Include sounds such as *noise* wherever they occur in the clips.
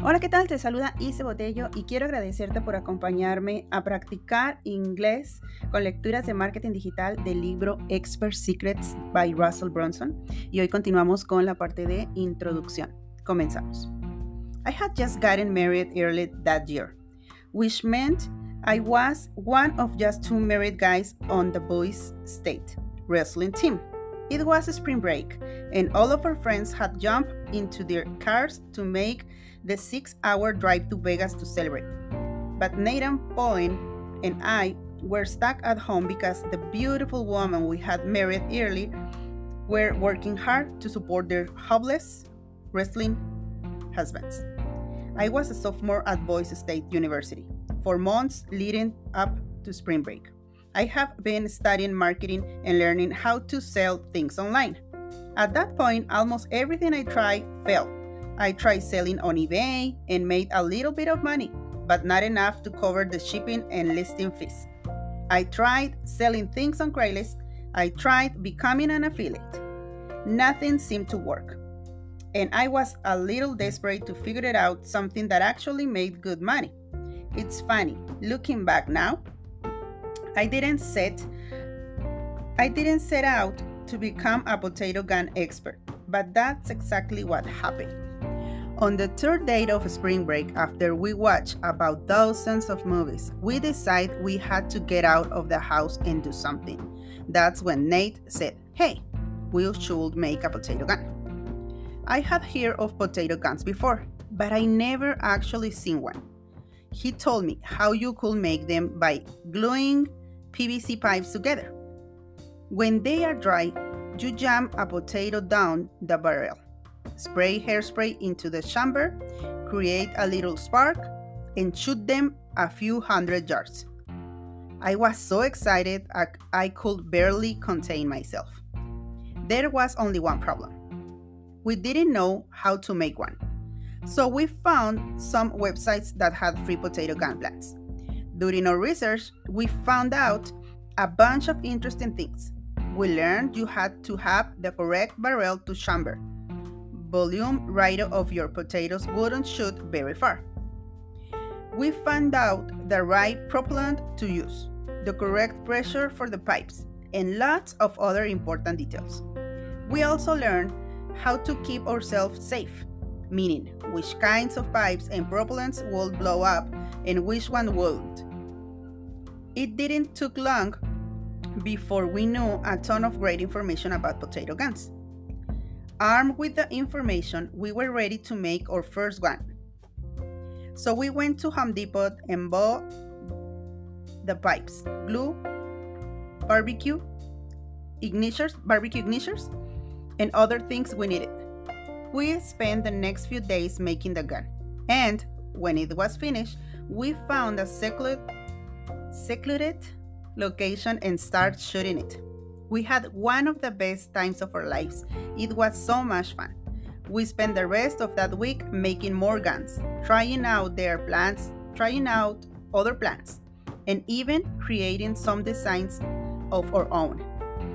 Hola, ¿qué tal? Te saluda Ise Botello y quiero agradecerte por acompañarme a practicar inglés con lecturas de marketing digital del libro Expert Secrets by Russell Brunson. Y hoy continuamos con la parte de introducción. Comenzamos. I had just gotten married early that year, which meant I was one of just two married guys on the boys' state wrestling team. It was spring break, and all of our friends had jumped into their cars to make the six hour drive to Vegas to celebrate. But Nathan Pauline and I were stuck at home because the beautiful woman we had married early were working hard to support their hopeless wrestling husbands. I was a sophomore at Boise State University for months leading up to spring break. I have been studying marketing and learning how to sell things online. At that point, almost everything I tried failed I tried selling on eBay and made a little bit of money, but not enough to cover the shipping and listing fees. I tried selling things on Craigslist. I tried becoming an affiliate. Nothing seemed to work. And I was a little desperate to figure it out something that actually made good money. It's funny, looking back now, I didn't set I didn't set out to become a potato gun expert, but that's exactly what happened. On the third day of spring break, after we watched about dozens of movies, we decided we had to get out of the house and do something. That's when Nate said, Hey, we should make a potato gun. I had heard of potato guns before, but I never actually seen one. He told me how you could make them by gluing PVC pipes together. When they are dry, you jam a potato down the barrel Spray hairspray into the chamber, create a little spark, and shoot them a few hundred yards. I was so excited I could barely contain myself. There was only one problem. We didn't know how to make one. So we found some websites that had free potato gun plants. During our research, we found out a bunch of interesting things. We learned you had to have the correct barrel to chamber volume rate of your potatoes wouldn't shoot very far. We found out the right propellant to use, the correct pressure for the pipes, and lots of other important details. We also learned how to keep ourselves safe, meaning which kinds of pipes and propellants will blow up and which one won't. It didn't took long before we knew a ton of great information about potato guns. Armed with the information, we were ready to make our first one. So we went to Home Depot and bought the pipes, glue, barbecue, igniters, barbecue igniters, and other things we needed. We spent the next few days making the gun, and when it was finished, we found a secluded, secluded location and started shooting it. We had one of the best times of our lives. It was so much fun. We spent the rest of that week making more guns, trying out their plants, trying out other plants, and even creating some designs of our own.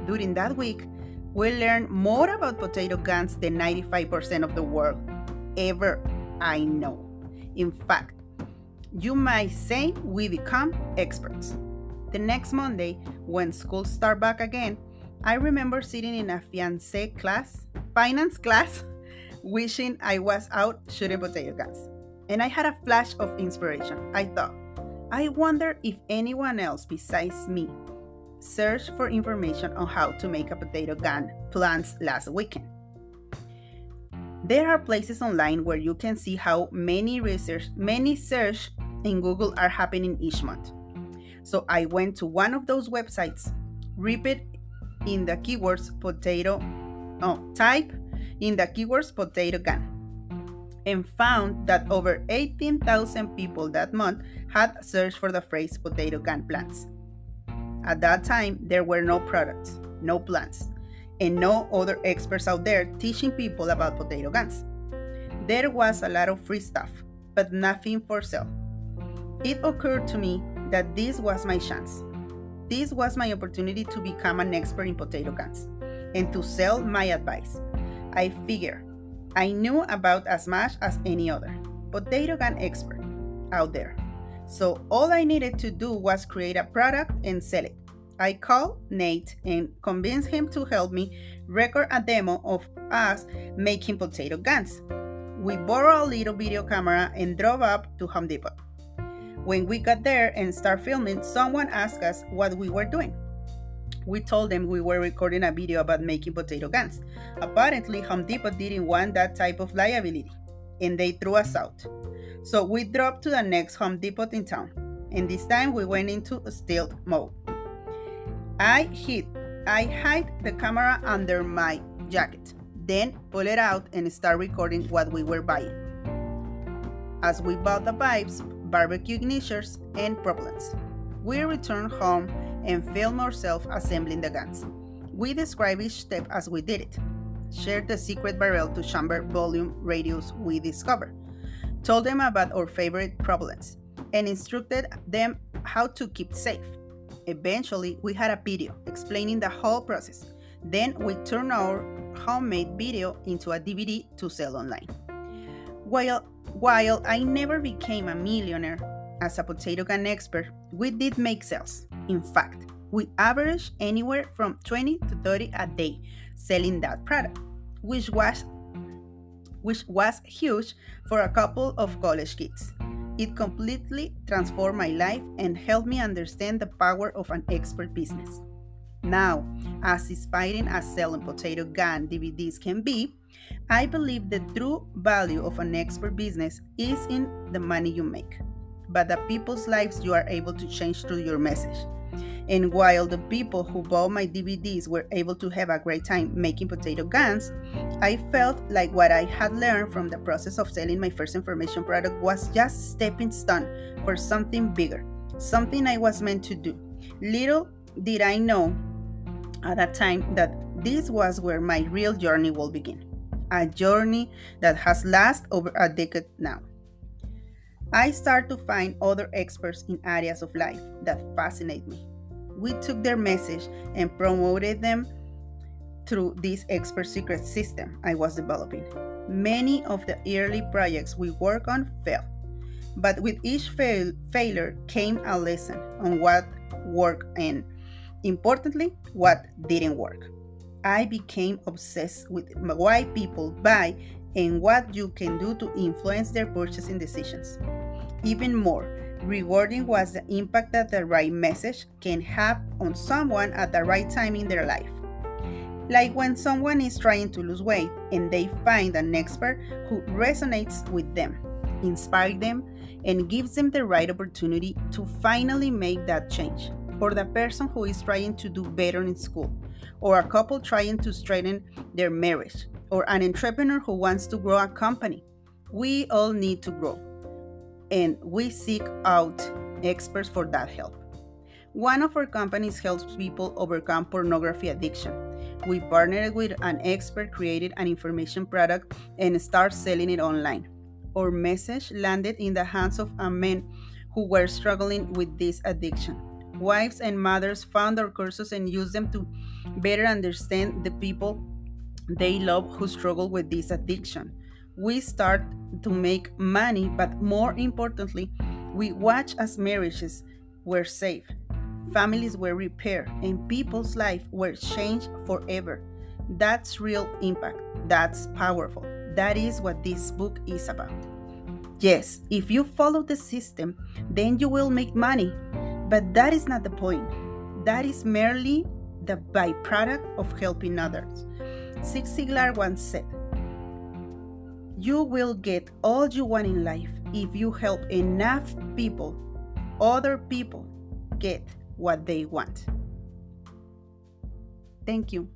During that week, we learned more about potato guns than 95% of the world ever I know. In fact, you might say we become experts. The next Monday, when school started back again, I remember sitting in a fiance class, finance class, *laughs* wishing I was out shooting potato guns. And I had a flash of inspiration. I thought, I wonder if anyone else besides me searched for information on how to make a potato gun plans last weekend. There are places online where you can see how many research, many search in Google are happening each month. So I went to one of those websites, repeat in the keywords potato, oh, type in the keywords potato gun, and found that over 18,000 people that month had searched for the phrase potato gun plants. At that time, there were no products, no plants, and no other experts out there teaching people about potato guns. There was a lot of free stuff, but nothing for sale. It occurred to me that this was my chance. This was my opportunity to become an expert in potato guns and to sell my advice. I figure I knew about as much as any other. potato gun expert out there. So all I needed to do was create a product and sell it. I called Nate and convinced him to help me record a demo of us making potato guns. We borrowed a little video camera and drove up to Home Depot. When we got there and started filming, someone asked us what we were doing. We told them we were recording a video about making potato guns. Apparently, Home Depot didn't want that type of liability, and they threw us out. So we dropped to the next Home Depot in town, and this time we went into stealth mode. I hid, I hide the camera under my jacket, then pull it out and start recording what we were buying. As we bought the pipes, barbecue ignitions, and propellants, we returned home and filmed ourselves assembling the guns. We describe each step as we did it, shared the secret barrel to chamber volume radius we discovered, told them about our favorite problems, and instructed them how to keep safe. Eventually, we had a video explaining the whole process. Then we turned our homemade video into a DVD to sell online. While, while I never became a millionaire as a potato gun expert, we did make sales. In fact, we averaged anywhere from 20 to 30 a day selling that product, which was which was huge for a couple of college kids. It completely transformed my life and helped me understand the power of an expert business. Now, as inspiring as selling potato gun DVDs can be, I believe the true value of an expert business is in the money you make, but the people's lives you are able to change through your message. And while the people who bought my DVDs were able to have a great time making potato guns, I felt like what I had learned from the process of selling my first information product was just stepping stone for something bigger, something I was meant to do. Little did I know at that time that this was where my real journey will begin. A journey that has lasted over a decade now. I start to find other experts in areas of life that fascinate me we took their message and promoted them through this expert secret system I was developing. Many of the early projects we worked on failed, but with each fail- failure came a lesson on what worked and, importantly, what didn't work. I became obsessed with why people buy and what you can do to influence their purchasing decisions. Even more, Rewarding was the impact that the right message can have on someone at the right time in their life. Like when someone is trying to lose weight and they find an expert who resonates with them, inspires them, and gives them the right opportunity to finally make that change. Or the person who is trying to do better in school, or a couple trying to strengthen their marriage, or an entrepreneur who wants to grow a company. We all need to grow and we seek out experts for that help. One of our companies helps people overcome pornography addiction. We partnered with an expert, created an information product, and started selling it online. Our message landed in the hands of a man who were struggling with this addiction. Wives and mothers found our courses and used them to better understand the people they love who struggle with this addiction we start to make money, but more importantly, we watch as marriages were saved, families were repaired, and people's lives were changed forever. That's real impact. That's powerful. That is what this book is about. Yes, if you follow the system, then you will make money. But that is not the point. That is merely the byproduct of helping others. Zig Ziglar once said, you will get all you want in life if you help enough people, other people, get what they want. Thank you.